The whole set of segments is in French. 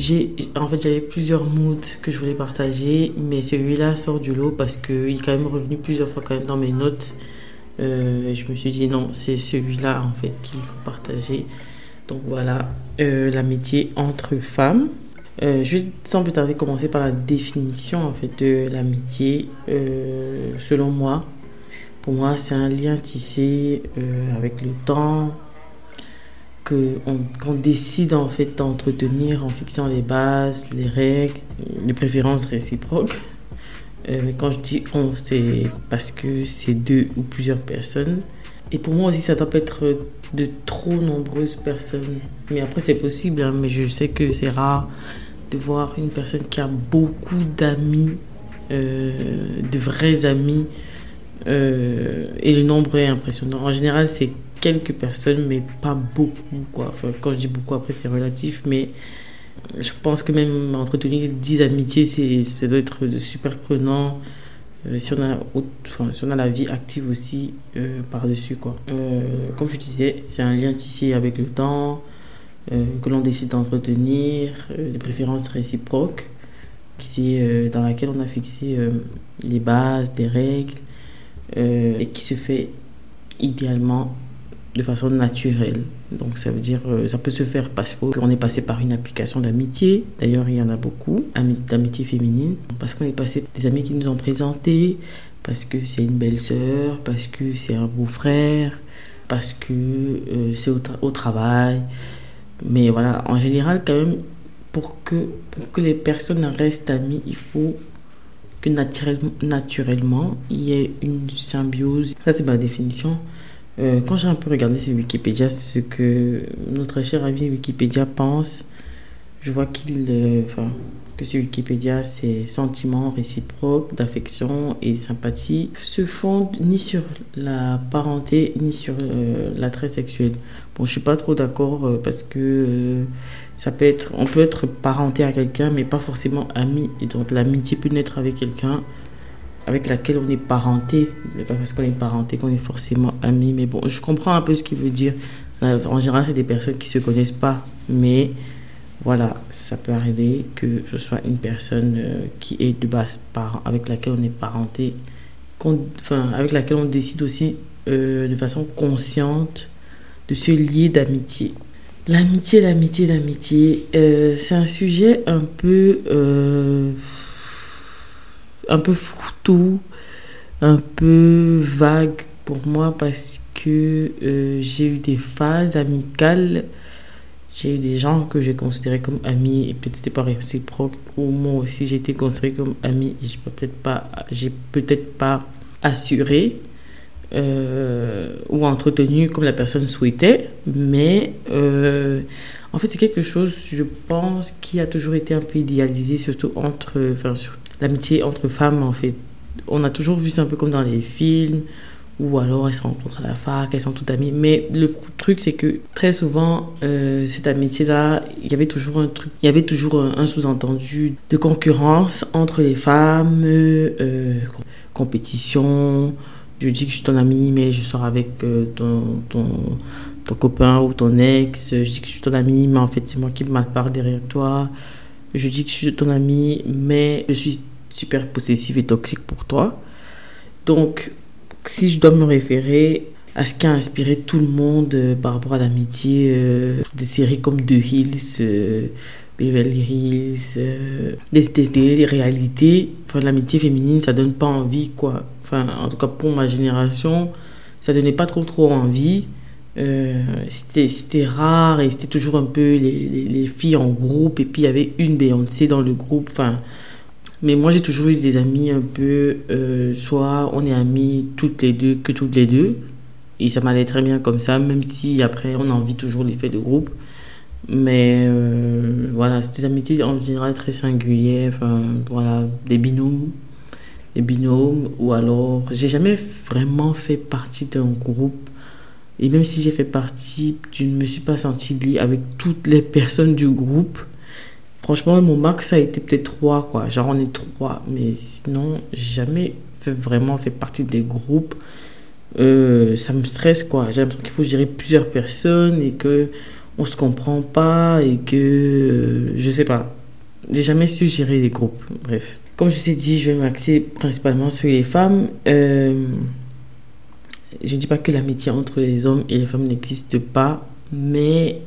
j'ai, en fait, j'avais plusieurs moods que je voulais partager, mais celui-là sort du lot parce qu'il est quand même revenu plusieurs fois quand même dans mes notes. Euh, je me suis dit non, c'est celui-là en fait qu'il faut partager. Donc voilà, euh, l'amitié entre femmes. Euh, je vais sans plus tarder commencer par la définition en fait de l'amitié. selon moi, pour moi, c'est un lien tissé avec le temps, qu'on décide en fait d'entretenir en fixant les bases, les règles, les préférences réciproques. Euh, quand je dis on, c'est parce que c'est deux ou plusieurs personnes. Et pour moi aussi, ça doit être de trop nombreuses personnes. Mais après, c'est possible, hein, mais je sais que c'est rare de voir une personne qui a beaucoup d'amis, euh, de vrais amis. Euh, et le nombre est impressionnant. En général, c'est quelques personnes, mais pas beaucoup. Quoi. Enfin, quand je dis beaucoup, après, c'est relatif, mais je pense que même entretenir 10 amitiés, c'est, ça doit être super prenant. Euh, si, on a, enfin, si on a la vie active aussi euh, par-dessus. Quoi. Euh, comme je disais, c'est un lien tissé avec le temps, que l'on décide d'entretenir, des préférences réciproques, c'est dans laquelle on a fixé les bases, des règles, et qui se fait idéalement de façon naturelle. Donc ça veut dire, euh, ça peut se faire parce qu'on est passé par une application d'amitié. D'ailleurs, il y en a beaucoup, d'amitié féminine. Parce qu'on est passé des amis qui nous ont présentés, parce que c'est une belle sœur, parce que c'est un beau-frère, parce que euh, c'est au, au, travail. Mais voilà, en général, quand même, pour que, pour que les personnes restent amies, il faut que naturellement, naturellement il y ait une symbiose. Ça, c'est ma définition. Euh, quand j'ai un peu regardé sur Wikipédia ce que notre cher ami Wikipédia pense, je vois qu'il, euh, que sur Wikipédia, ces sentiments réciproques d'affection et sympathie se fondent ni sur la parenté ni sur euh, l'attrait sexuel. Bon, je suis pas trop d'accord parce que ça peut être, on peut être parenté à quelqu'un, mais pas forcément ami. Et donc l'amitié peut naître avec quelqu'un avec laquelle on est parenté. Mais pas parce qu'on est parenté qu'on est forcément amis. Mais bon, je comprends un peu ce qu'il veut dire. En général, c'est des personnes qui ne se connaissent pas. Mais voilà, ça peut arriver que ce soit une personne euh, qui est de base parent, avec laquelle on est parenté, enfin, avec laquelle on décide aussi euh, de façon consciente de se lier d'amitié. L'amitié, l'amitié, l'amitié, euh, c'est un sujet un peu un peu foutou, un peu vague pour moi parce que euh, j'ai eu des phases amicales. J'ai eu des gens que j'ai considérés comme amis et peut-être c'était pas réciproque ou moi aussi j'ai été considérée comme ami et j'ai peut-être pas peut-être pas assuré euh, ou entretenu comme la personne souhaitait mais euh, en fait c'est quelque chose je pense qui a toujours été un peu idéalisé surtout entre enfin l'amitié entre femmes, en fait. On a toujours vu ça un peu comme dans les films, ou alors elles se rencontrent à la fac, elles sont toutes amies. Mais le truc, c'est que très souvent, euh, cette amitié-là, il y avait toujours un truc, il y avait toujours un, sous-entendu de concurrence entre les femmes, euh, compétition. Je dis que je suis ton ami, mais je sors avec euh, ton, ton, ton, copain ou ton ex. Je dis que je suis ton ami, mais en fait, c'est moi qui me parle derrière toi. Je dis que je suis ton ami, mais je suis super possessive et toxique pour toi. Donc, si je dois me référer à ce qui a inspiré tout le monde euh, par rapport à l'amitié, euh, des séries comme The Hills, euh, Beverly Hills, des télé, des réalités, enfin, l'amitié féminine, ça donne pas envie, quoi. Enfin, en tout cas, pour ma génération, ça donnait pas trop, trop envie. c'était rare et c'était toujours un peu les, les, les, filles en groupe et puis il y avait une Beyoncé dans le groupe. Enfin, mais moi, j'ai toujours eu des amis un peu, euh, soit on est amis toutes les deux, que toutes les deux. Et ça m'allait très bien comme ça, même si après, on a envie toujours l'effet de groupe. Mais euh, voilà, c'est des amitiés en général très singulières. Voilà, des binômes. Des binômes. Ou alors, j'ai jamais vraiment fait partie d'un groupe. Et même si j'ai fait partie, je ne me suis pas sentie liée avec toutes les personnes du groupe. Franchement, mon max, ça a été peut-être trois, quoi. Genre, on est trois. Mais sinon, jamais fait, vraiment fait partie des groupes. Euh, ça me stresse, quoi. J'ai l'impression qu'il faut gérer plusieurs personnes et que on se comprend pas et que euh, je sais pas. J'ai jamais su gérer les groupes. Bref. Comme je vous ai dit, je vais m'axer principalement sur les femmes. Euh, je ne dis pas que l'amitié entre les hommes et les femmes n'existe pas, mais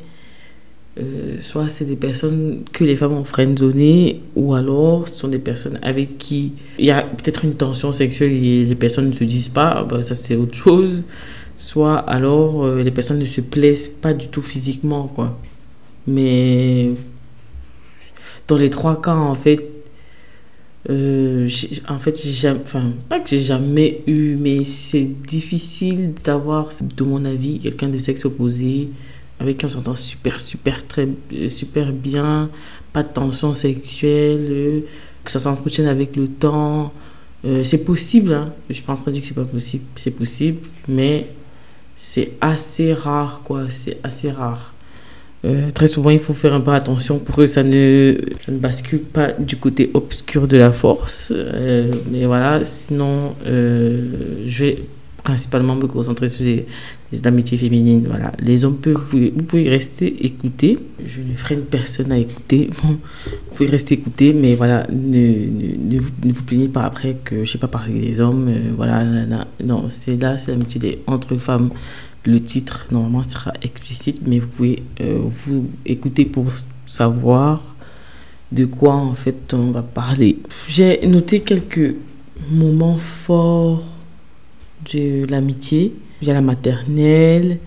euh, soit c'est des personnes que les femmes ont friendzonnées, ou alors ce sont des personnes avec qui il y a peut-être une tension sexuelle et les personnes ne se disent pas, bah, ça c'est autre chose. Soit alors euh, les personnes ne se plaisent pas du tout physiquement, quoi. Mais dans les trois cas, en fait, euh, en fait, j'ai enfin, pas que j'ai jamais eu, mais c'est difficile d'avoir, de mon avis, quelqu'un de sexe opposé avec qui on s'entend super, super, très, super bien, pas de tension sexuelle, que ça s'entretienne avec le temps. Euh, c'est possible, hein. je suis pas en train de dire que c'est pas possible, c'est possible, mais c'est assez rare, quoi, c'est assez rare. Euh, très souvent, il faut faire un peu attention pour que ça ne, ne bascule pas du côté obscur de la force. Euh, mais voilà, sinon, je vais principalement me concentrer sur les, amitiés féminines. Voilà. Les hommes peuvent, vous, pouvez rester écouter. Je ne freine personne à écouter. vous pouvez rester écouter, mais voilà, ne, ne, vous plaignez pas après que je sais pas parler des hommes. Euh, voilà, non, c'est là, c'est l'amitié entre femmes. Le titre normalement sera explicite, mais vous pouvez euh, vous écouter pour savoir de quoi en fait on va parler. J'ai noté quelques moments forts de l'amitié via la maternelle.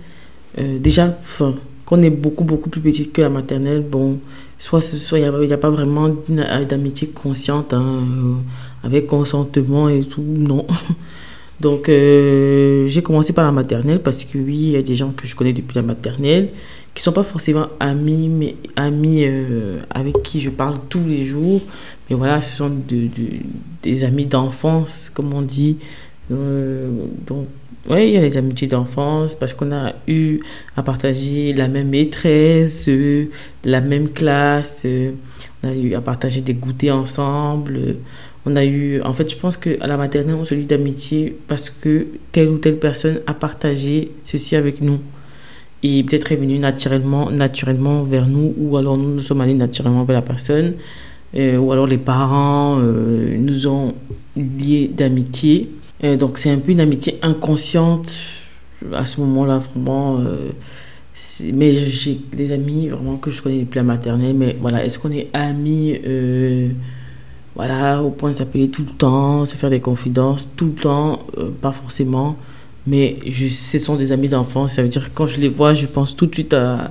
Euh, déjà, quand on est beaucoup, beaucoup plus petite que la maternelle, bon, soit il n'y a, pas vraiment d'amitié consciente, hein, euh, avec consentement et tout, non. Donc, euh, j'ai commencé par la maternelle parce que oui, il y a des gens que je connais depuis la maternelle qui sont pas forcément amis, mais amis avec qui je parle tous les jours. Mais voilà, ce sont de, des amis d'enfance, comme on dit. Euh, donc, oui, il y a les amitiés d'enfance parce qu'on a eu à partager la même maîtresse, euh, la même classe, euh, on a eu à partager des goûters ensemble. On a eu, en fait, je pense qu'à la maternelle, on se lie d'amitié parce que telle ou telle personne a partagé ceci avec nous. Et peut-être est venu naturellement, naturellement vers nous, ou alors nous, nous sommes allés naturellement vers la personne, ou alors les parents nous ont liés d'amitié. Euh, donc c'est un peu une amitié inconsciente à ce moment-là, vraiment. Euh, mais j'ai des amis vraiment que je connais depuis la maternelle, mais voilà, est-ce qu'on est amis euh, voilà, au point de s'appeler tout le temps, se faire des confidences tout le temps, pas forcément, mais ce sont des amis d'enfance, ça veut dire que quand je les vois, je pense tout de suite à,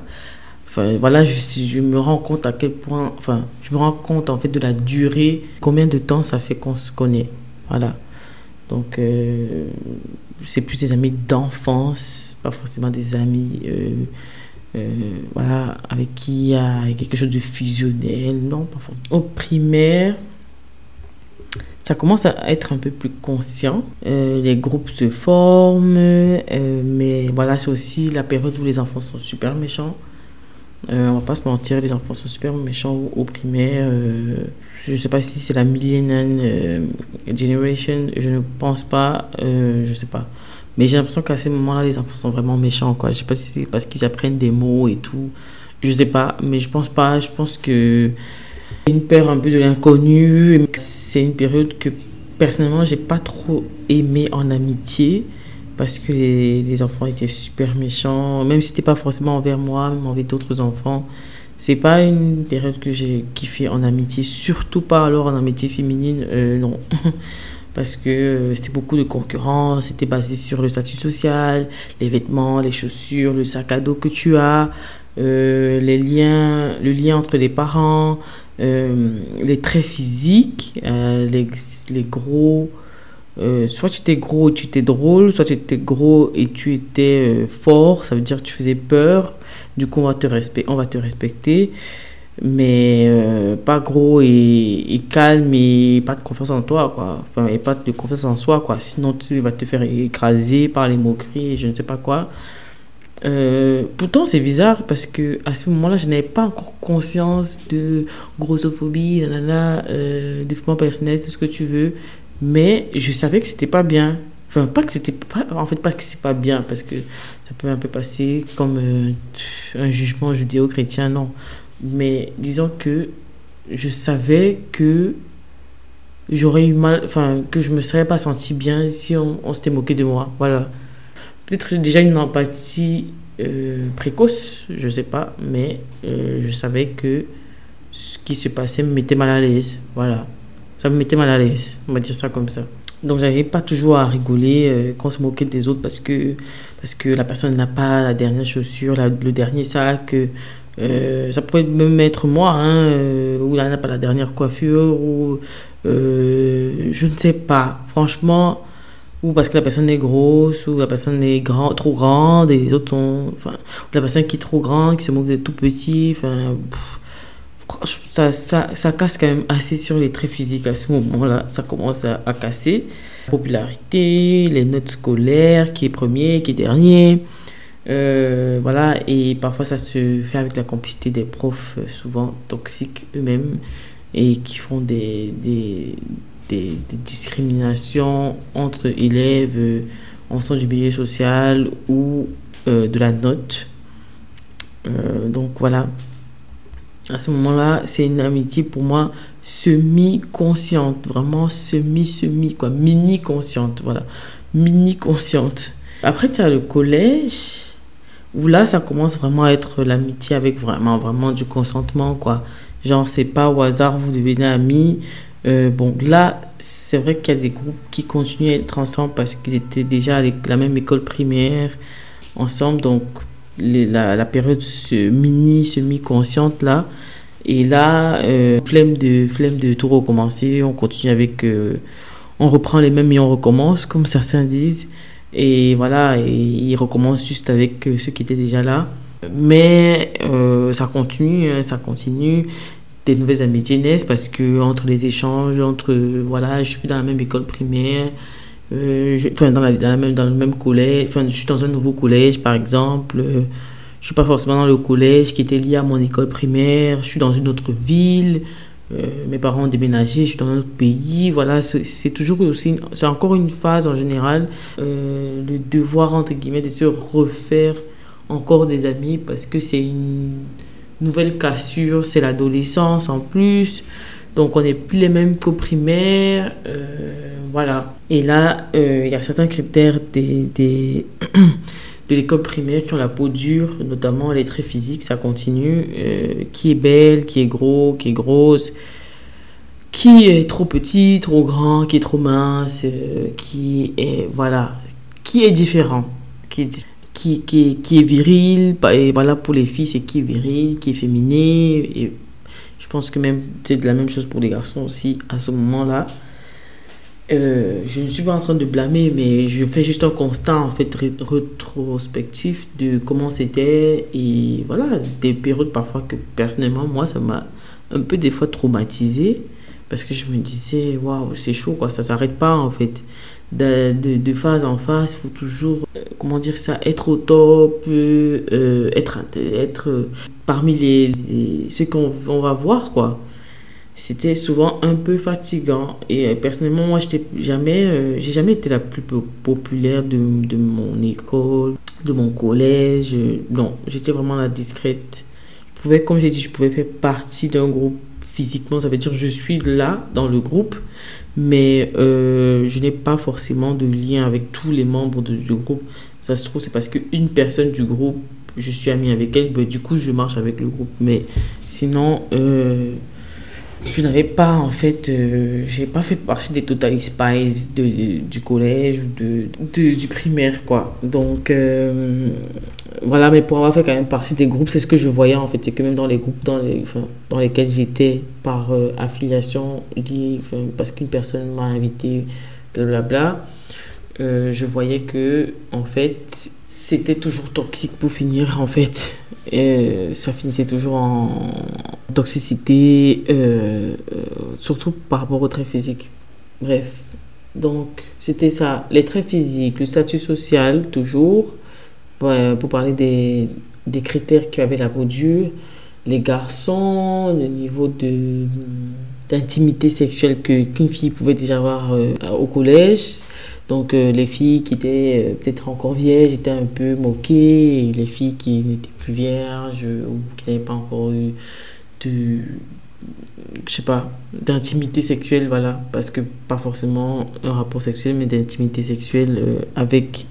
Enfin, voilà, je, je, me rends compte à quel point, enfin, je me rends compte en fait de la durée, combien de temps ça fait qu'on se connaît. Voilà. Donc, euh, c'est plus des amis d'enfance, pas forcément des amis euh, euh, voilà, avec qui il y a quelque chose de fusionnel. Non, pas forcément. Au primaire, ça commence à être un peu plus conscient. les groupes se forment, mais voilà, c'est aussi la période où les enfants sont super méchants. Euh, on va pas se mentir, les enfants sont super méchants primaire. Euh, je sais pas si c'est la millennial euh, generation, je ne pense pas, euh, je sais pas. Mais j'ai l'impression qu'à ces moments-là, les enfants sont vraiment méchants, quoi. Je sais pas si c'est parce qu'ils apprennent des mots et tout. Je sais pas, mais je pense pas. Je pense que c'est une peur un peu de l'inconnu. C'est une période que personnellement, j'ai pas trop aimé en amitié parce que les, enfants étaient super méchants, même si c'était pas forcément envers moi, mais envers d'autres enfants. C'est pas une période que j'ai kiffé en amitié, surtout pas alors en amitié féminine, euh, non. parce que euh, c'était beaucoup de concurrence, c'était basé sur le statut social, les vêtements, les chaussures, le sac à dos que tu as, euh, les liens, le lien entre les parents, les traits physiques, les, les gros euh, soit tu étais gros et tu étais drôle, soit tu étais gros et tu étais euh, fort, ça veut dire que tu faisais peur, du coup on va te, respecter, on va te respecter, mais euh, pas gros et, calme et pas de confiance en toi, quoi. Enfin, et pas de confiance en soi, quoi. Sinon tu vas te faire écraser par les moqueries et je ne sais pas quoi. pourtant, c'est bizarre parce que à ce moment-là, je n'avais pas encore conscience de grossophobie, nanana, développement personnel, tout ce que tu veux mais je savais que c'était pas bien. Enfin, pas que c'était pas, en fait, pas que c'est pas bien, parce que ça peut un peu passer comme euh, un jugement judéo-chrétien, non. Mais disons que je savais que j'aurais eu mal, enfin, que je me serais pas senti bien si on, s'était moqué de moi. Voilà. Peut-être déjà une empathie euh, précoce, je sais pas, mais euh, je savais que ce qui se passait me mettait mal à l'aise. Voilà. Ça me mettait mal à l'aise, on va dire ça comme ça. Donc j'arrivais pas toujours à rigoler euh, quand se moquait des autres parce que, parce que la personne n'a pas la dernière chaussure, le dernier sac. ça pouvait même être moi, hein, ou là n'a pas la dernière coiffure, ou je ne sais pas. Franchement, ou parce que la personne est grosse, ou la personne est grand, trop grande, et les autres sont. Ou la personne qui est trop grande, qui se moque des tout petits. Enfin, ça, ça, ça, casse quand même assez sur les traits physiques à ce moment-là. Ça commence à, casser. La popularité, les notes scolaires, qui est premier, qui est dernier. Euh, voilà, et parfois ça se fait avec la complicité des profs, euh, souvent toxiques eux-mêmes, et qui font des, des des, discriminations entre élèves euh, en sens du milieu social ou de la note. Donc voilà. À ce moment-là, c'est une amitié pour moi semi-consciente, vraiment semi-semi, quoi, mini-consciente, voilà, mini-consciente. Après, tu as le collège, où là, ça commence vraiment à être l'amitié avec vraiment, vraiment du consentement, quoi. Genre, c'est pas au hasard, vous devenez amis, euh, bon, là, c'est vrai qu'il y a des groupes qui continuent à être ensemble parce qu'ils étaient déjà à la même école primaire ensemble. Donc, la, période mini, semi-consciente là. Et là, euh, flemme, de, flemme de tout recommencer. On continue avec. Euh, on reprend les mêmes et on recommence, comme certains disent. Et voilà, et ils recommencent juste avec ceux qui étaient déjà là. Mais ça continue, hein, ça continue des nouvelles amitiés naissent parce que entre les échanges, entre voilà, je suis dans la même école primaire, euh, je, dans, la, même, dans le même collège, enfin je suis dans un nouveau collège par exemple, euh, je suis pas forcément dans le collège qui était lié à mon école primaire, je suis dans une autre ville, euh, mes parents ont déménagé, je suis dans un autre pays, voilà, c'est toujours aussi, c'est encore une phase en général, le devoir entre guillemets de se refaire encore des amis parce que c'est une nouvelle cassure, c'est l'adolescence en plus. Donc on n'est plus les mêmes qu'au primaire. Euh, voilà. Et là, euh, il y a certains critères des, des de l'école primaire qui ont la peau dure, notamment les traits physiques, ça continue. Euh, qui est belle, qui est gros, qui est grosse, qui est trop petit, trop grand, qui est trop mince, qui est... Voilà. Qui est différent. Qui est qui, qui, qui, est viril, et voilà pour les filles c'est qui est viril, qui est féminé, et je pense que même c'est de la même chose pour les garçons aussi à ce moment-là. Euh, je ne suis pas en train de blâmer, mais je fais juste un constat en fait rétrospectif de comment c'était et voilà des périodes parfois que personnellement moi ça m'a un peu des fois traumatisé parce que je me disais waouh c'est chaud quoi ça s'arrête pas en fait de, de, phase en phase, il faut toujours, euh, comment dire ça, être au top, euh, être, être parmi les, ceux qu'on on va voir, quoi. C'était souvent un peu fatigant. Et euh, personnellement, moi, j'étais jamais, j'ai jamais été la plus populaire de, de mon école, de mon collège. Non, j'étais vraiment la discrète. Je pouvais, comme j'ai dit, je pouvais faire partie d'un groupe physiquement, ça veut dire je suis là dans le groupe, mais euh, je n'ai pas forcément de lien avec tous les membres du groupe. Ça se trouve, c'est parce qu'une personne du groupe, je suis ami avec elle, ben, du coup, je marche avec le groupe. Mais sinon, euh, je n'avais pas, en fait, euh, j'ai pas fait partie des Total Spies de, du collège ou de, du primaire, quoi. Donc, voilà, mais pour avoir fait quand même partie des groupes, c'est ce que je voyais en fait. C'est que même dans les groupes dans, les, dans lesquels j'étais par euh, affiliation, parce qu'une personne m'a invité, blablabla, euh, je voyais que en fait c'était toujours toxique pour finir en fait. Et ça finissait toujours en toxicité, euh, surtout par rapport aux traits physiques. Bref, donc c'était ça, les traits physiques, le statut social toujours pour parler des, des critères qui avaient la peau dure, les garçons, le niveau de d'intimité sexuelle que qu'une fille pouvait déjà avoir euh, au collège, Donc les filles qui étaient peut-être encore vierges étaient un peu moquées, et les filles qui n'étaient plus vierges ou qui n'avaient pas encore eu de, je sais pas, d'intimité sexuelle, voilà, parce que pas forcément un rapport sexuel, mais d'intimité sexuelle euh, avec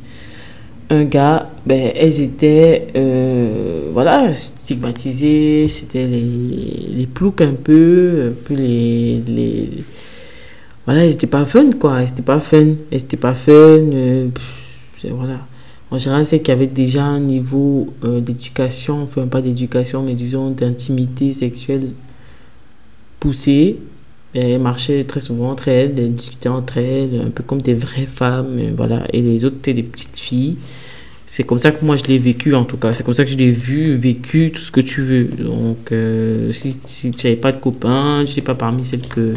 un gars, ben, elles étaient, euh, voilà, stigmatisées, c'était les, les ploucs un peu, peu les, les voilà, c'était pas fun, quoi, c'était pas fun, c'était pas fun, euh, voilà. En général, c'est qu'il y avait déjà un niveau d'éducation, enfin pas d'éducation, mais disons d'intimité sexuelle poussées. Elles marchaient très souvent entre elles, elles discutaient entre elles, un peu comme des vraies femmes, voilà. Et les autres étaient des petites filles. C'est comme ça que moi je l'ai vécu en tout cas. C'est comme ça que je l'ai vu, vécu, tout ce que tu veux. Donc, euh, si, si tu n'avais pas de copains, tu n'es pas parmi celles que,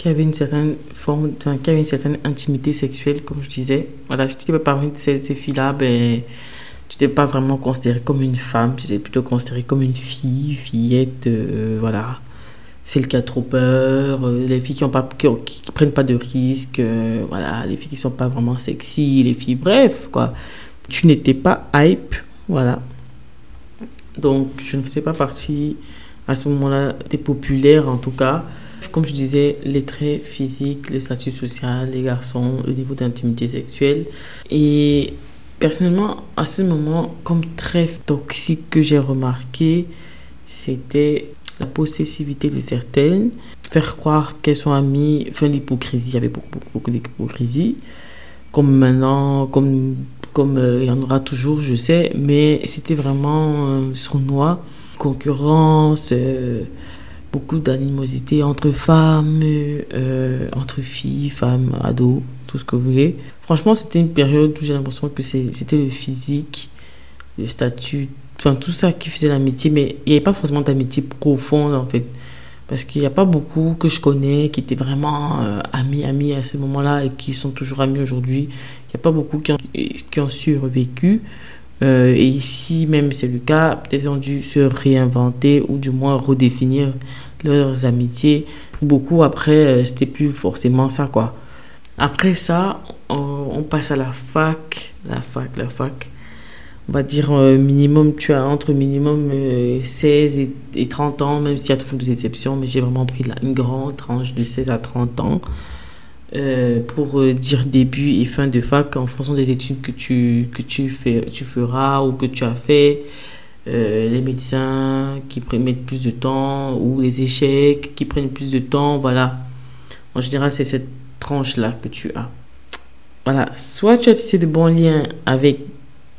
qui avaient une certaine forme, qui avaient une certaine intimité sexuelle, comme je disais. Voilà, tu n'étais pas parmi ces, ces filles-là, ben, tu n'étais pas vraiment considérée comme une femme, tu étais plutôt considérée comme une fille, fillette, euh, voilà c'est le qui a trop peur, euh, les filles qui, ont pas, qui, prennent pas de risques, euh, voilà, les filles qui sont pas vraiment sexy, les filles, bref. Tu n'étais pas hype, voilà. Donc, je ne faisais pas partie à ce moment-là des populaires, en tout cas. Comme je disais, les traits physiques, le statut social, les garçons, le niveau d'intimité sexuelle. Et personnellement, à ce moment, comme très toxique que j'ai remarqué, c'était la possessivité de certaines, faire croire qu'elles sont amies, enfin l'hypocrisie, il y avait beaucoup, beaucoup, d'hypocrisie, comme maintenant, comme comme euh, il y en aura toujours, je sais, mais c'était vraiment euh, sournois, concurrence, euh, beaucoup d'animosité entre femmes, entre filles, femmes, ados, tout ce que vous voulez. Franchement, c'était une période où j'ai l'impression que c'était le physique, le statut enfin, tout ça qui faisait l'amitié, mais il n'y avait pas forcément d'amitié profonde en fait. Parce qu'il n'y a pas beaucoup que je connais qui étaient vraiment euh, amis, amis à ce moment-là et qui sont toujours amis aujourd'hui. Il n'y a pas beaucoup qui ont survécu. Euh, et ici, même c'est le cas, peut-être ont dû se réinventer ou du moins redéfinir leurs amitiés. Pour beaucoup, après, euh, c'était plus forcément ça, quoi. Après ça, on passe à la fac, la fac, la fac on va dire euh, minimum, tu as entre minimum 16 euh, et, 30 ans, même s'il y a toujours des exceptions, mais j'ai vraiment pris une grande tranche de 16 à 30 ans euh, pour dire début et fin de fac en fonction des études que tu, que tu, fais, tu feras ou que tu as fait. les médecins qui mettent plus de temps ou les échecs qui prennent plus de temps, voilà. En général, c'est cette tranche-là que tu as. Voilà, soit tu as tissé de bons liens avec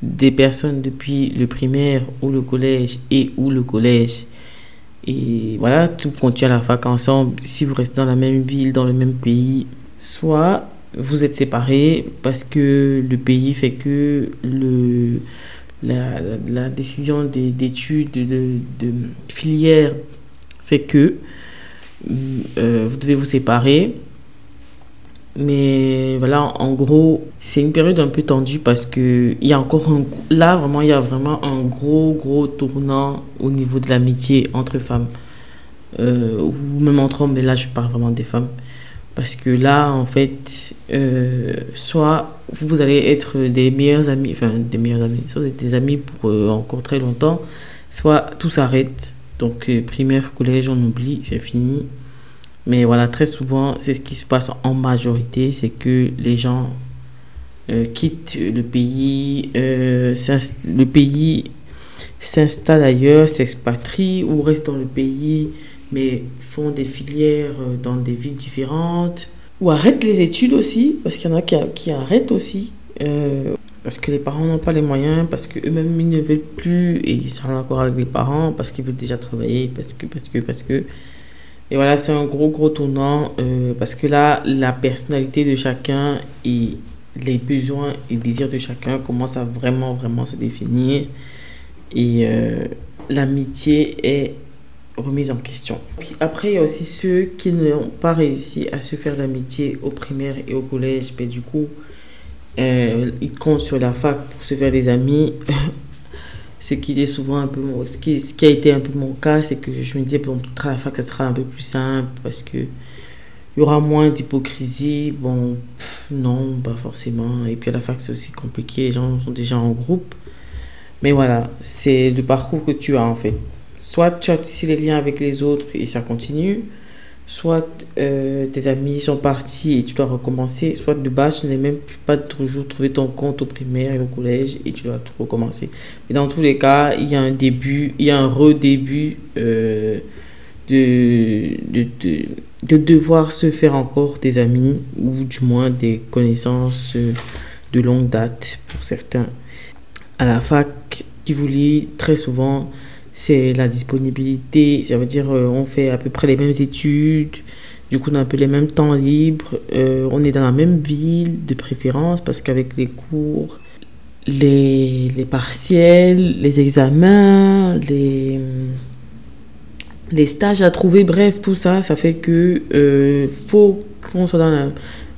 des personnes depuis le primaire ou le collège et ou le collège. Et voilà, tout continue à la fac ensemble. Si vous restez dans la même ville, dans le même pays, soit vous êtes séparés parce que le pays fait que le, la, la décision d'études, de, de, filière fait que euh, vous devez vous séparer mais voilà, en gros, c'est une période un peu tendue parce que il y a encore un, là vraiment, il y a vraiment un gros, gros tournant au niveau de l'amitié entre femmes. Euh, ou même entre hommes, mais là je parle vraiment des femmes. Parce que là, en fait, euh, soit vous allez être des meilleurs amis, enfin des meilleurs amis, soit des amis pour euh, encore très longtemps, soit tout s'arrête. Donc, primaire, collège, on oublie, c'est fini. Mais voilà, très souvent, c'est ce qui se passe en majorité, c'est que les gens euh, quittent le pays, euh, le pays s'installe ailleurs, s'expatrient ou restent dans le pays, mais font des filières euh, dans des villes différentes, ou arrêtent les études aussi, parce qu'il y en a qui, qui arrêtent aussi, parce que les parents n'ont pas les moyens, parce qu'eux-mêmes ils ne veulent plus, et ils sont encore avec les parents, parce qu'ils veulent déjà travailler, parce que, parce que, parce que. Et voilà, c'est un gros, gros tournant euh, parce que là, la personnalité de chacun et les besoins et désirs de chacun commencent à vraiment, vraiment se définir. Et euh, l'amitié est remise en question. Puis après, il y a aussi ceux qui n'ont pas réussi à se faire d'amitié au primaire et au collège. Mais du coup, euh, ils comptent sur la fac pour se faire des amis. ce qui est souvent un peu ce qui, ce qui a été un peu mon cas c'est que je me disais pour à la fac ça sera un peu plus simple parce que il y aura moins d'hypocrisie. Bon, non, pas forcément. Et puis à la fac, c'est aussi compliqué. Les gens sont déjà en groupe. Mais voilà, c'est le parcours que tu as en fait. Soit tu as tissé les liens avec les autres et ça continue. Soit euh, tes amis sont partis et tu dois recommencer. Soit de base, tu n'es même pas toujours trouvé ton compte au primaire et au collège et tu dois tout recommencer. Mais dans tous les cas, il y a un début, il y a un redébut euh, de, de, de de devoir se faire encore des amis ou du moins des connaissances de longue date pour certains. À la fac, qui vous lit très souvent, c'est la disponibilité. Ça veut dire euh, on fait à peu près les mêmes études, du coup on a un peu les mêmes temps libres, euh, on est dans la même ville de préférence parce qu'avec les cours, les, les partiels, les examens, les les stages à trouver, bref, tout ça, ça fait que euh, faut qu'on soit dans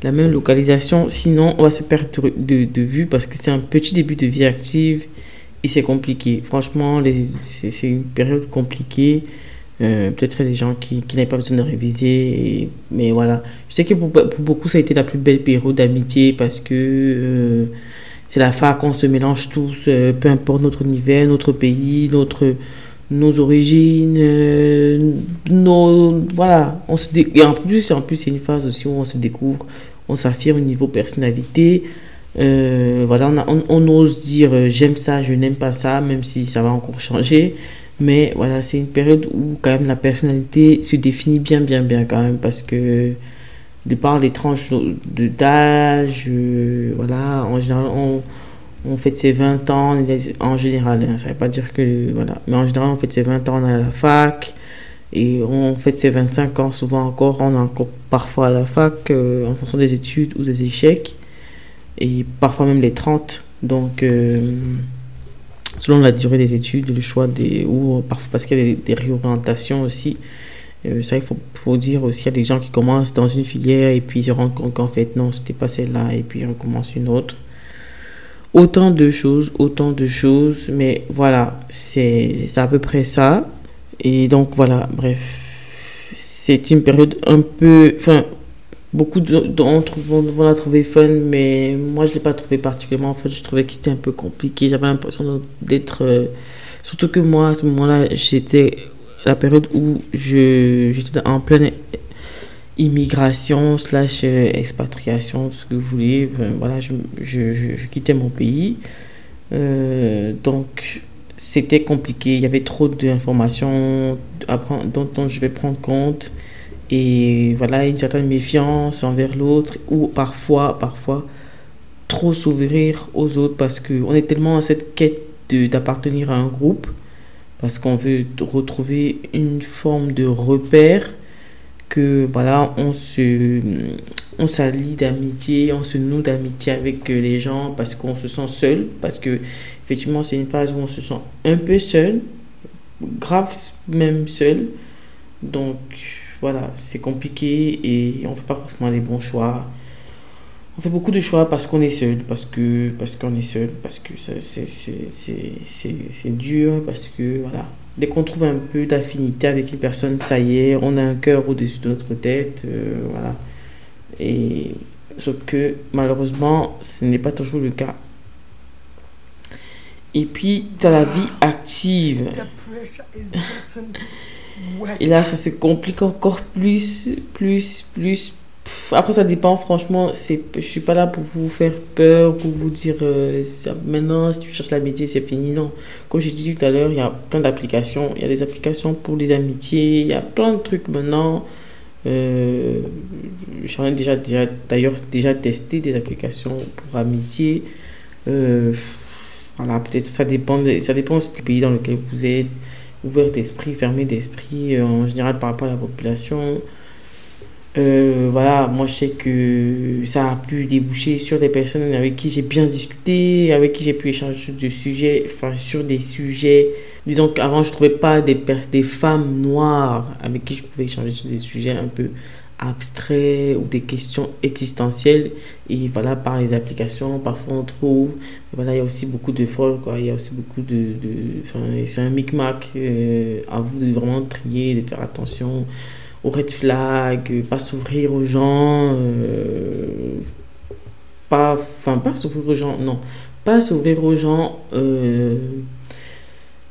la, même localisation, sinon on va se perdre de, de, vue parce que c'est un petit début de vie active et c'est compliqué. Franchement, c'est une période compliquée. Euh, peut-être il y a des gens qui, n'avaient pas besoin de réviser, mais voilà. Je sais que pour, beaucoup, ça a été la plus belle période d'amitié parce que euh, c'est la fac, on se mélange tous, peu importe notre univers, notre pays, notre nos origines, euh, nos, voilà, on se et en plus, en plus c'est une phase aussi où on se découvre, on s'affirme au niveau personnalité, euh, voilà, on, on, ose dire euh, j'aime ça, je n'aime pas ça, même si ça va encore changer, mais voilà, c'est une période où quand même la personnalité se définit bien, bien, bien quand même, parce que de par les tranches d'âge, voilà, en général, on on fait ses 20 ans en général. Hein, ça ne veut pas dire que. Voilà. Mais en général, on fait ses 20 ans à la fac. Et on fait ses 25 ans souvent encore. On est encore parfois à la fac euh, en fonction des études ou des échecs. Et parfois même les 30. Donc, euh, selon la durée des études, le choix des. ou parfois parce qu'il y a des, réorientations aussi. Euh, ça, il faut, faut, dire aussi, il y a des gens qui commencent dans une filière et puis ils se rendent compte qu'en fait, non, c'était pas celle-là, et puis ils recommencent une autre. Autant de choses, autant de choses, mais voilà, c'est à peu près ça. Et donc voilà, bref, c'est une période un peu... Enfin, beaucoup d'entre vous vont, la trouver fun, mais moi je ne l'ai pas trouvé particulièrement. En fait, je trouvais que c'était un peu compliqué. J'avais l'impression d'être... Euh, surtout que moi, à ce moment-là, j'étais la période où j'étais en pleine immigration slash euh, expatriation, ce que vous voulez. voilà, je, je, quittais mon pays. Euh, donc, c'était compliqué. Il y avait trop d'informations dont, dont je vais prendre compte. Et voilà, une certaine méfiance envers l'autre. Ou parfois, parfois, trop s'ouvrir aux autres parce qu'on est tellement dans cette quête d'appartenir à un groupe. Parce qu'on veut retrouver une forme de repère que voilà, on se on s'allie d'amitié, on se noue d'amitié avec euh, les gens parce qu'on se sent seul, parce que effectivement c'est une phase où on se sent un peu seul, grave même seul. Donc voilà, c'est compliqué et on fait pas forcément les bons choix. On fait beaucoup de choix parce qu'on est seul, parce que parce qu'on est seul, parce que c'est dur, parce que voilà, Dès qu'on trouve un peu d'affinité avec une personne, ça y est, on a un cœur au-dessus de notre tête. Euh, voilà. Et, sauf que malheureusement, ce n'est pas toujours le cas. Et puis, tu as la vie active. Et là, ça se complique encore plus, plus, plus, après, ça dépend, franchement. Je ne suis pas là pour vous faire peur, pour vous dire euh, maintenant, si tu cherches l'amitié, c'est fini. Non. Comme j'ai dit tout à l'heure, il y a plein d'applications. Il y a des applications pour les amitiés. Il y a plein de trucs maintenant. Euh, J'en ai déjà, d'ailleurs déjà testé des applications pour amitié. Euh, voilà, peut-être ça dépend, ça dépend du pays dans lequel vous êtes. Ouvert d'esprit, fermé d'esprit, euh, en général par rapport à la population. Euh, voilà, moi je sais que ça a pu déboucher sur des personnes avec qui j'ai bien discuté, avec qui j'ai pu échanger sur des sujets, enfin sur des sujets. Disons qu'avant je trouvais pas des, des femmes noires avec qui je pouvais échanger sur des sujets un peu abstraits ou des questions existentielles. Et voilà, par les applications, parfois on trouve. Voilà, il y a aussi beaucoup de folles, quoi. Il y a aussi beaucoup de. de c'est un micmac. Euh, à vous de vraiment trier, de faire attention aux red flags, pas s'ouvrir aux gens, pas, enfin, pas s'ouvrir aux gens, non, pas s'ouvrir aux gens,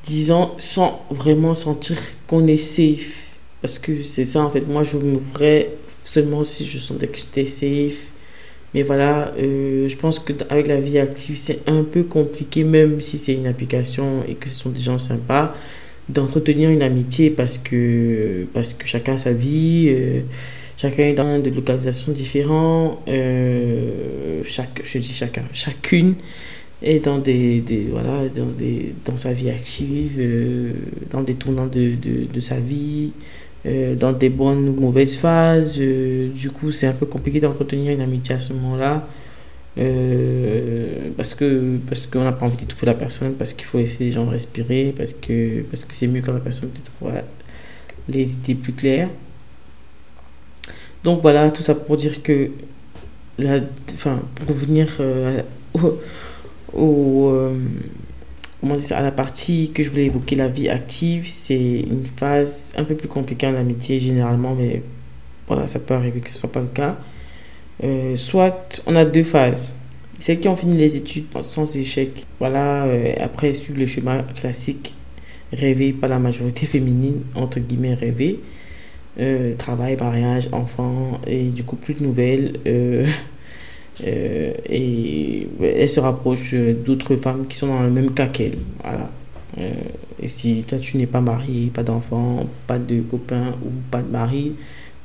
disons, sans vraiment sentir qu'on est safe. Parce que c'est ça, en fait, moi, je m'ouvrais seulement si je sentais que j'étais safe. Mais voilà, euh, je pense qu'avec la vie active, c'est un peu compliqué, même si c'est une application et que ce sont des gens sympas, d'entretenir une amitié parce que, parce que chacun a sa vie, euh, chacun est dans des localisations différentes, euh, chaque, je dis chacun, chacune est dans, des, des voilà, dans, des, dans sa vie active, dans des tournants de, de, de sa vie. Euh, dans des bonnes ou mauvaises phases. Euh, du coup, c'est un peu compliqué d'entretenir une amitié à ce moment-là. Euh, parce que parce qu'on n'a pas envie d'étouffer la personne, parce qu'il faut laisser les gens respirer, parce que parce que c'est mieux quand la personne peut les idées plus claires. Donc voilà, tout ça pour dire que la, enfin, pour revenir au, au comment dire à la partie que je voulais évoquer, la vie active, c'est une phase un peu plus compliquée en amitié généralement, mais voilà, ça peut arriver que ce ne soit pas le cas. Euh, soit on a deux phases. Celles qui ont fini les études sans échec, voilà, euh, après suivre le chemin classique rêvé par la majorité féminine, entre guillemets rêvé, euh, travail, mariage, enfant, et du coup plus de nouvelles. Euh, et elle se rapproche d'autres femmes qui sont dans le même cas qu'elle. Voilà. Euh, et si toi tu n'es pas marié, pas d'enfant, pas de copain ou pas de mari,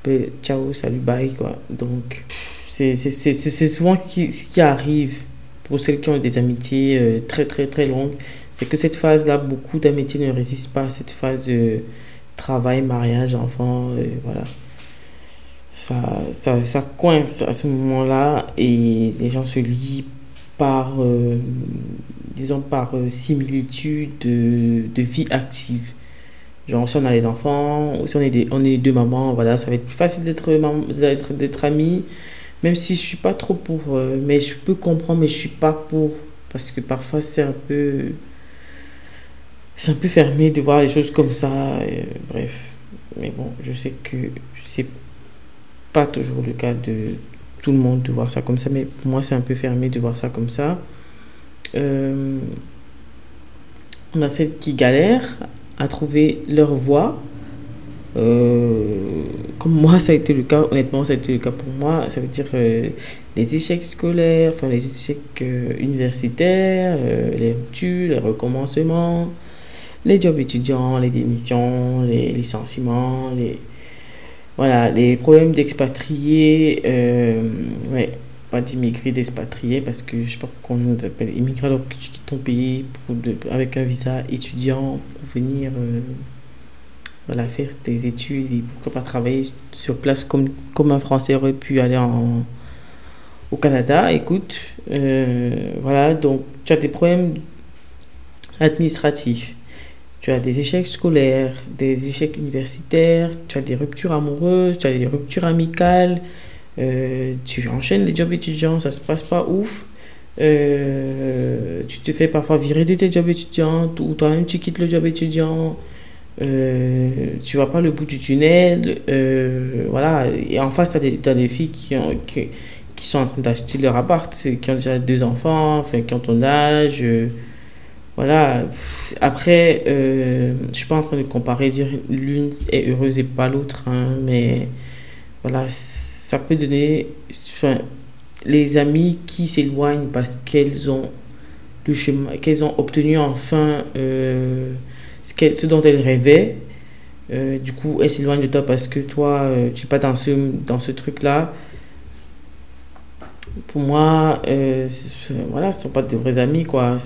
ben, ciao, salut, bye quoi. Donc c'est souvent ce qui, ce qui arrive pour celles qui ont des amitiés euh, très très très longues. C'est que cette phase-là, beaucoup d'amitiés ne résistent pas à cette phase travail, mariage, enfant, voilà ça, ça, ça coince à ce moment-là et les gens se lient par, euh, disons, par euh, similitude de, vie active. Genre, si on a les enfants, si on est, des, on est deux mamans, voilà, ça va être plus facile d'être, d'être, amis. Même si je suis pas trop pour, euh, mais je peux comprendre, mais je suis pas pour. Parce que parfois, c'est un peu. C'est un peu fermé de voir les choses comme ça. bref. Mais bon, je sais que c'est pas toujours le cas de tout le monde de voir ça comme ça, mais pour moi c'est un peu fermé de voir ça comme ça. Euh, on a celles qui galèrent à trouver leur voie. Euh, comme moi, ça a été le cas, honnêtement, ça a été le cas pour moi. Ça veut dire euh, les échecs scolaires, enfin les échecs universitaires, les ruptures, les recommencements, les jobs étudiants, les démissions, les licenciements, les, voilà, les problèmes d'expatriés, euh, ouais, pas d'immigrés, d'expatriés, parce que je sais pas pourquoi on nous appelle immigrés alors que tu quittes ton pays pour avec un visa étudiant pour venir euh, voilà, faire tes études et pourquoi pas travailler sur place comme, comme un Français aurait pu aller en, au Canada. Écoute, euh, voilà, donc tu as des problèmes administratifs tu as des échecs scolaires, des échecs universitaires, tu as des ruptures amoureuses, tu as des ruptures amicales, euh, tu enchaînes les jobs étudiants, ça se passe pas ouf. Euh, tu te fais parfois virer de tes jobs étudiants ou toi-même tu quittes le job étudiant. Euh, tu vois pas le bout du tunnel. Euh, voilà. Et en face, tu as, as, des filles qui, ont, qui, qui sont en train d'acheter leur appart, qui ont déjà deux enfants, enfin, qui ont ton âge voilà. Après, euh, je ne suis pas en train de comparer, dire l'une est heureuse et pas l'autre, hein, mais voilà, ça peut donner. Les amis qui s'éloignent parce qu'elles ont le chemin, qu'elles ont obtenu enfin euh, ce, dont elles rêvaient. Euh, du coup, elles s'éloignent de toi parce que toi, tu n'es pas dans ce, dans ce truc-là pour moi, euh, voilà, ce ne sont pas de vrais amis, quoi.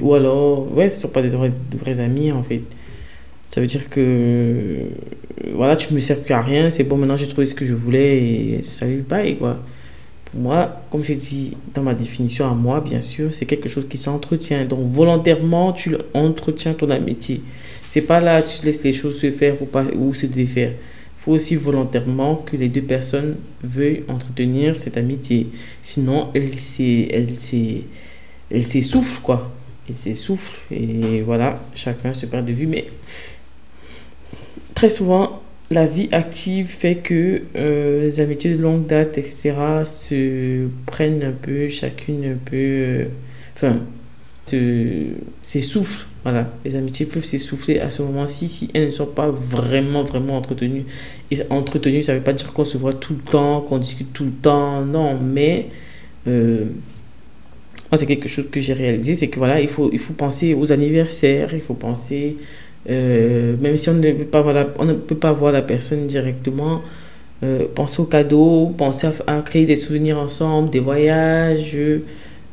Ou alors, ouais, ce ne sont pas de vrais, vrais amis, en fait. Ça veut dire que, voilà, tu ne me sers plus à rien, c'est bon, maintenant j'ai trouvé ce que je voulais et salut, bye, quoi. Pour moi, comme j'ai dit dans ma définition à moi, bien sûr, c'est quelque chose qui s'entretient. Donc, volontairement, tu entretiens ton amitié. C'est pas là, tu laisses les choses se faire ou, pas, ou se défaire faut aussi volontairement que les deux personnes veuillent entretenir cette amitié. Sinon, elle s'essouffle, quoi. Elle s'essouffle et voilà, chacun se perd de vue. Mais très souvent, la vie active fait que euh, les amitiés de longue date, etc., se prennent un peu, chacune un peu. Euh, enfin, s'essoufflent. Voilà, les amitiés peuvent s'essouffler à ce moment-ci si elles ne sont pas vraiment, vraiment entretenues. Et entretenues, ça ne veut pas dire qu'on se voit tout le temps, qu'on discute tout le temps, non, mais euh, c'est quelque chose que j'ai réalisé, c'est que voilà, il faut, il faut penser aux anniversaires, il faut penser, euh, même si on ne, peut pas voir la, on ne peut pas voir la personne directement, euh, penser aux cadeaux, penser à, créer des souvenirs ensemble, des voyages,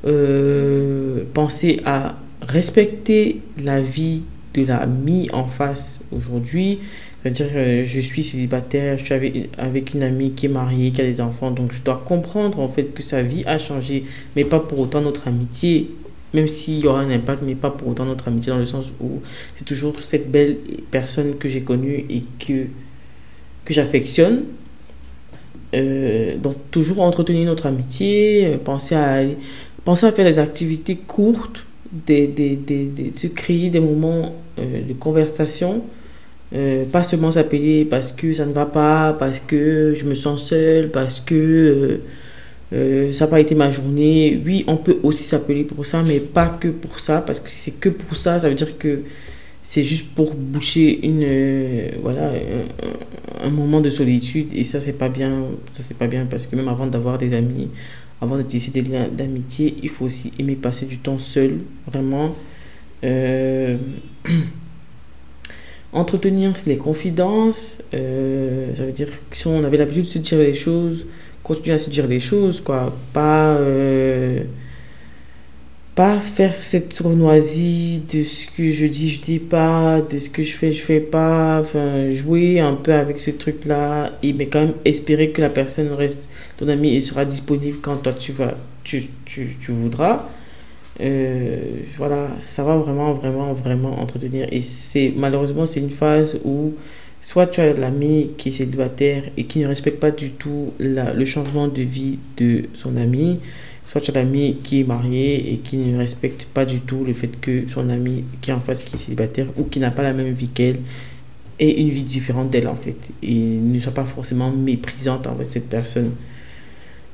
penser à respecter la vie de la mis en face aujourd'hui. C'est-à-dire, euh, je suis célibataire, je suis avec, une amie qui est mariée, qui a des enfants, donc je dois comprendre en fait que sa vie a changé, mais pas pour autant notre amitié, même s'il y aura un impact, mais pas pour autant notre amitié, dans le sens où c'est toujours cette belle personne que j'ai connue et que, que j'affectionne. Euh, donc, toujours entretenir notre amitié, euh, penser à, penser à faire des activités courtes des, des, des, de se créer des moments euh, de conversation. Euh, pas seulement s'appeler parce que ça ne va pas, parce que je me sens seule, parce que euh, ça n'a pas été ma journée. Oui, on peut aussi s'appeler pour ça, mais pas que pour ça, parce que si c'est que pour ça, ça veut dire que c'est juste pour boucher une voilà un, un, moment de solitude et ça c'est pas bien ça c'est pas bien parce que même avant d'avoir des amis avant de tisser des liens d'amitié, il faut aussi aimer passer du temps seul, vraiment. Euh, entretenir les confidences, euh, ça veut dire que si on avait l'habitude de se dire les choses, continuer à se dire les choses, quoi. Pas. Euh, pas faire cette sournoisie de ce que je dis, je dis pas, de ce que je fais, je fais pas. Enfin, jouer un peu avec ce truc-là, mais quand même espérer que la personne reste ton ami sera disponible quand toi tu vas, tu, tu, voudras. Euh, voilà, ça va vraiment, vraiment, vraiment entretenir. Et c'est malheureusement, c'est une phase où soit tu as l'ami qui est célibataire et qui ne respecte pas du tout le changement de vie de son ami, soit tu as l'ami qui est marié et qui ne respecte pas du tout le fait que son ami qui est en face qui est célibataire ou qui n'a pas la même vie qu'elle ait une vie différente d'elle en fait et ne soit pas forcément méprisante envers cette personne.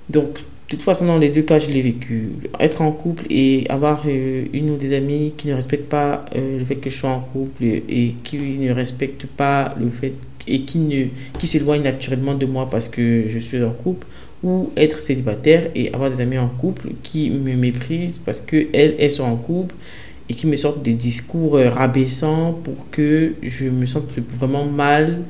Donc, de toute façon, dans les deux cas, je l'ai vécu. Être en couple et avoir euh, une ou des amis qui ne respectent pas euh, le fait que je sois en couple et qui ne respectent pas le fait et qui qui s'éloignent naturellement de moi parce que je suis en couple ou être célibataire et avoir des amis en couple qui me méprisent parce que elles, sont en couple et qui me sortent des discours euh, rabaissants pour que je me sente vraiment mal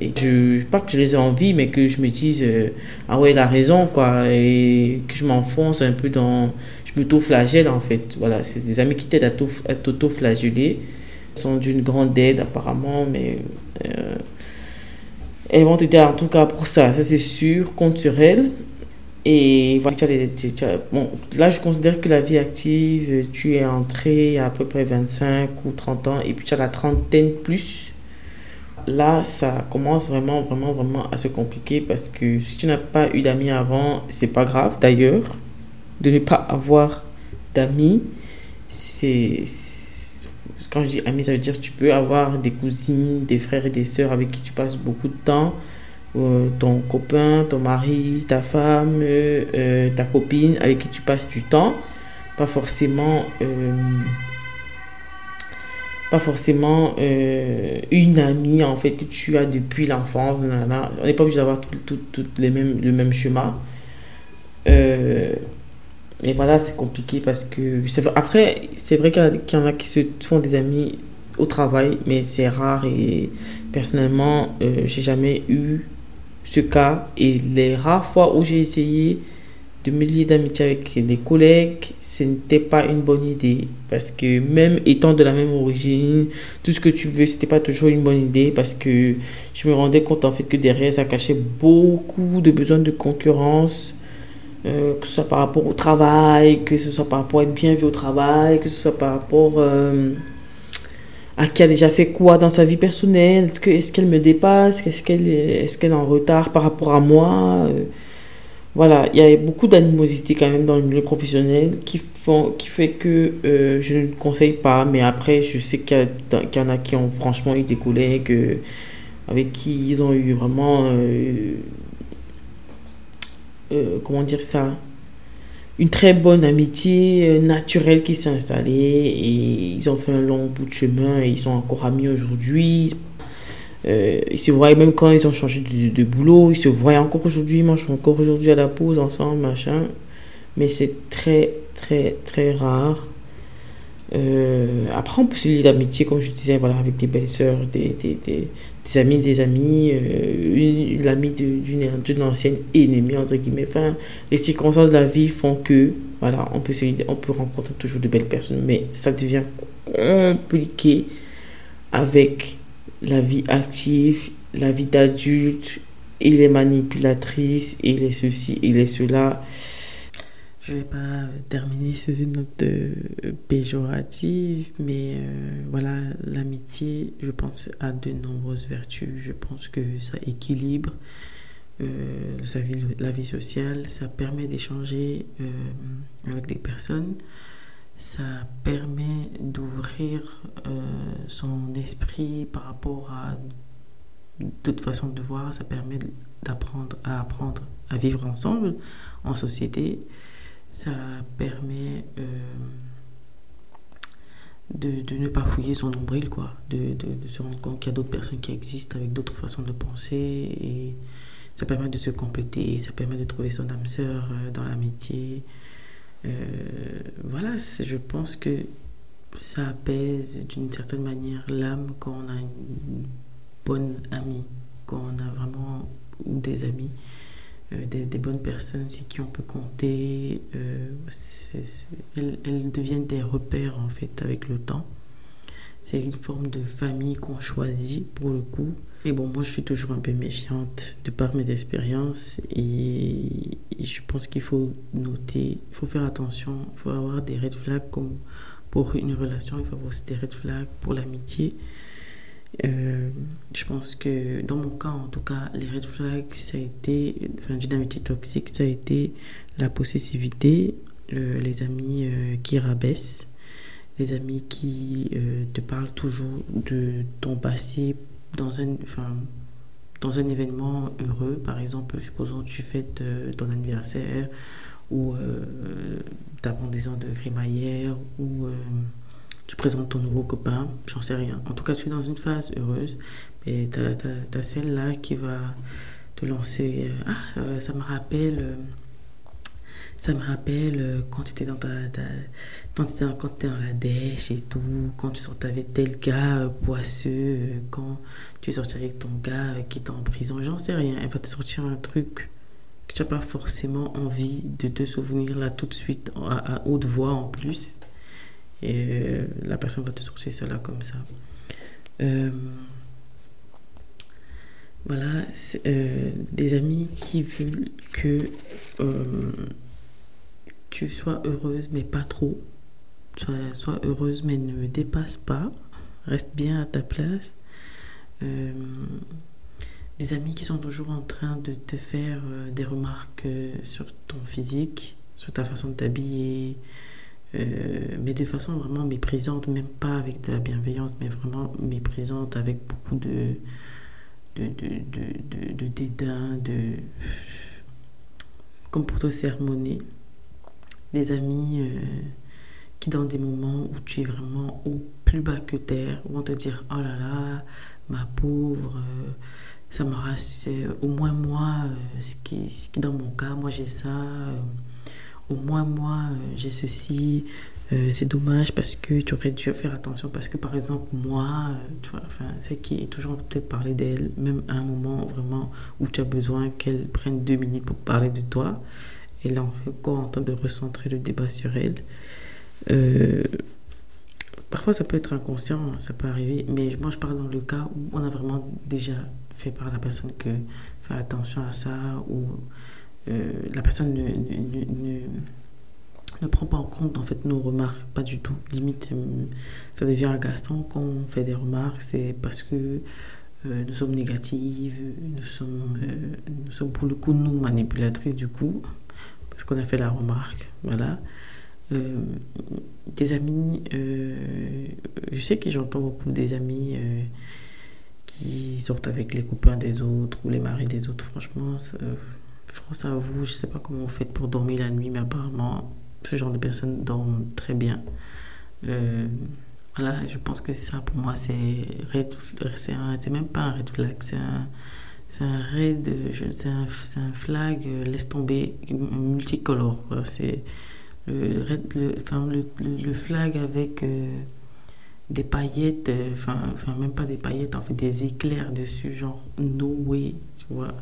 et je pas que je les ai envie mais que je me dise euh, ah ouais elle a raison quoi et que je m'enfonce un peu dans je m'auto-flagelle en fait voilà c'est des amis qui t'aident à t'auto-flageller sont d'une grande aide apparemment mais euh, elles vont t'aider en tout cas pour ça, ça c'est sûr, compte sur elles. Et voilà, bon, là, je considère que la vie active, tu es entré à, peu près 25 ou 30 ans, et puis tu as la trentaine plus. Là, ça commence vraiment, vraiment, vraiment à se compliquer parce que si tu n'as pas eu d'amis avant, c'est pas grave d'ailleurs. De ne pas avoir d'amis, c'est quand je dis amis, ça veut dire que tu peux avoir des cousines, des frères et des sœurs avec qui tu passes beaucoup de temps. Euh, ton copain, ton mari, ta femme, euh, euh, ta copine avec qui tu passes du temps. Pas forcément, pas forcément une amie en fait que tu as depuis l'enfance. On n'est pas obligé d'avoir tout, tout, tout, les mêmes, le même chemin. Mais voilà, c'est compliqué parce que. Après, c'est vrai qu'il y en a qui se font des amis au travail, mais c'est rare et personnellement, euh, j'ai jamais eu ce cas. Et les rares fois où j'ai essayé de me lier d'amitié avec des collègues, ce n'était pas une bonne idée. Parce que même étant de la même origine, tout ce que tu veux, c'était pas toujours une bonne idée. Parce que je me rendais compte en fait que derrière, ça cachait beaucoup de besoins de concurrence euh, que ce soit par rapport au travail, que ce soit par rapport à être bien vu au travail, que ce soit par rapport euh, à qui a déjà fait quoi dans sa vie personnelle, est-ce qu'elle me dépasse, est-ce qu'elle est, qu'elle est en retard par rapport à moi? Euh, voilà, il y a beaucoup d'animosité quand même dans le milieu professionnel qui, font, qui fait que je ne conseille pas, mais après je sais qu'il y, y, en a qui ont franchement eu des collègues avec qui ils ont eu vraiment, comment dire ça, une très bonne amitié naturelle qui s'est installée et ils ont fait un long bout de chemin et ils sont encore amis aujourd'hui. Euh, ils se voient même quand ils ont changé de, boulot, ils se voient encore aujourd'hui, ils mangent encore aujourd'hui à la pause ensemble, machin. Mais c'est très, très, très rare. Euh, après, on peut se lier d'amitié, comme je disais, voilà, avec des belles sœurs, des, des, des, des amis, des amis, euh, l'ami d'une ancienne ennemie, entre guillemets. Enfin, les circonstances de la vie font que, voilà, on peut, se, on peut rencontrer toujours de belles personnes, mais ça devient compliqué avec la vie active, la vie d'adulte, et les manipulatrices, et les ceci, et les cela. Je ne vais pas terminer sous une note euh, péjorative, mais euh, voilà, l'amitié, je pense, a de nombreuses vertus. Je pense que ça équilibre euh, la vie sociale, ça permet d'échanger avec des personnes ça permet d'ouvrir euh, son esprit par rapport à d'autres façons de voir, ça permet d'apprendre à apprendre à vivre ensemble en société, ça permet euh, de, de, ne pas fouiller son nombril, quoi, de, de, se rendre compte qu'il y a d'autres personnes qui existent avec d'autres façons de penser et ça permet de se compléter, ça permet de trouver son âme sœur euh, dans l'amitié. Euh, voilà, je pense que ça apaise d'une certaine manière l'âme quand on a une bonne amie, quand on a vraiment ou des amis, euh, des, bonnes personnes sur qui on peut compter. Euh, elles, deviennent des repères en fait avec le temps. C'est une forme de famille qu'on choisit pour le coup. Mais bon, moi je suis toujours un peu méfiante de par mes expériences et, je pense qu'il faut noter, il faut faire attention, il faut avoir des red flags comme pour une relation, il faut avoir aussi des red flags pour l'amitié. Euh, je pense que dans mon cas, en tout cas, les red flags, ça a été, enfin, d'une amitié toxique, ça a été la possessivité, les amis euh, qui rabaissent, les amis qui euh, te parlent toujours de ton passé dans un, enfin, dans un événement heureux, par exemple, supposons tu fêtes euh, ton anniversaire ou euh, ta pendaison de crémaillère ou euh, tu présentes ton nouveau copain, j'en sais rien. En tout cas, tu es dans une phase heureuse et tu as, celle-là qui va te lancer. ah, ça me rappelle ça me rappelle quand tu étais dans ta, quand tu étais, dans la dèche et tout, quand tu sortais avec tel gars euh, poisseux, euh, quand tu es sorti avec ton gars qui est en prison, j'en sais rien. Elle va te sortir un truc que tu n'as pas forcément envie de te souvenir là tout de suite, à, haute voix en plus. Et la personne va te sortir ça là comme ça. voilà, des amis qui veulent que tu sois heureuse, mais pas trop. Sois, heureuse, mais ne me dépasse pas. Reste bien à ta place. Euh, des amis qui sont toujours en train de te faire euh, des remarques euh, sur ton physique, sur ta façon de t'habiller, mais de façon vraiment méprisante, même pas avec de la bienveillance, mais vraiment méprisante, avec beaucoup de, de, de, dédain, comme pour te sermonner des amis qui dans des moments où tu es vraiment au plus bas que terre vont te dire oh là là ma pauvre euh, ça me rassure au moins moi euh, ce qui ce qui dans mon cas moi j'ai ça au moins moi j'ai ceci c'est dommage parce que tu aurais dû faire attention parce que par exemple moi tu vois enfin c'est qui est toujours peut-être parler d'elle même à un moment vraiment où tu as besoin qu'elle prenne deux minutes pour parler de toi et là, on fait quoi en train de recentrer le débat sur elle euh, Parfois, ça peut être inconscient, ça peut arriver, mais moi, je parle dans le cas où on a vraiment déjà fait par la personne que faire attention à ça, ou euh, la personne ne, ne, ne, prend pas en compte en fait nos remarques, pas du tout. Limite, euh, ça devient agaçant quand on fait des remarques, c'est parce que nous sommes négatives, nous sommes, nous sommes pour le coup nous manipulatrices du coup parce qu'on a fait la remarque, voilà. Euh, des amis, euh, je sais que j'entends beaucoup des amis euh, qui sortent avec les copains des autres ou les maris des autres. Franchement, France à vous, je sais pas comment vous faites pour dormir la nuit, mais apparemment, ce genre de personnes dorment très bien. Voilà, je pense que ça pour moi c'est c'est même pas un red flag, c'est un un red, c'est un, un, flag laisse tomber multicolore C'est le, le, le, flag avec euh, des paillettes, enfin, enfin même pas des paillettes, en fait des éclairs dessus, genre no way, tu vois,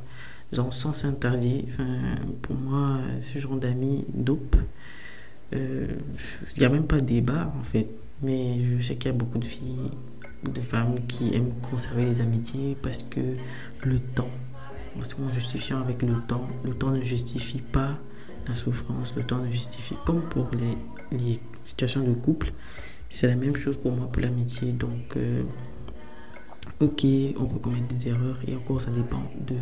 genre sens interdit. Enfin, pour moi, ce genre d'amis, dope. Il euh, n'y a même pas de débat en fait. Mais je sais qu'il y a beaucoup de filles, de femmes qui aiment conserver les amitiés parce que le temps, parce qu'on justifiant avec le temps, le temps ne justifie pas la souffrance, le temps ne justifie, comme pour les, situations de couple, c'est la même chose pour moi pour l'amitié. Donc, euh, ok, on peut commettre des erreurs et encore ça dépend de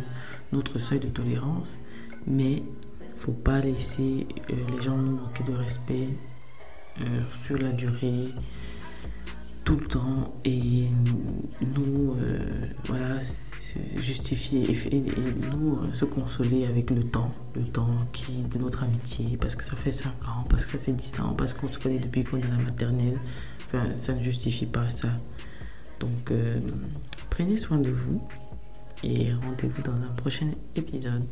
notre seuil de tolérance, mais faut pas laisser euh, les gens nous manquer de respect euh, sur la durée tout le temps et nous euh, voilà justifier et, nous se consoler avec le temps. Le temps qui de notre amitié parce que ça fait 5 ans parce que ça fait 10 ans parce qu'on se connaît depuis qu'on est à la maternelle. Enfin ça ne justifie pas ça. Donc prenez soin de vous et rendez-vous dans un prochain épisode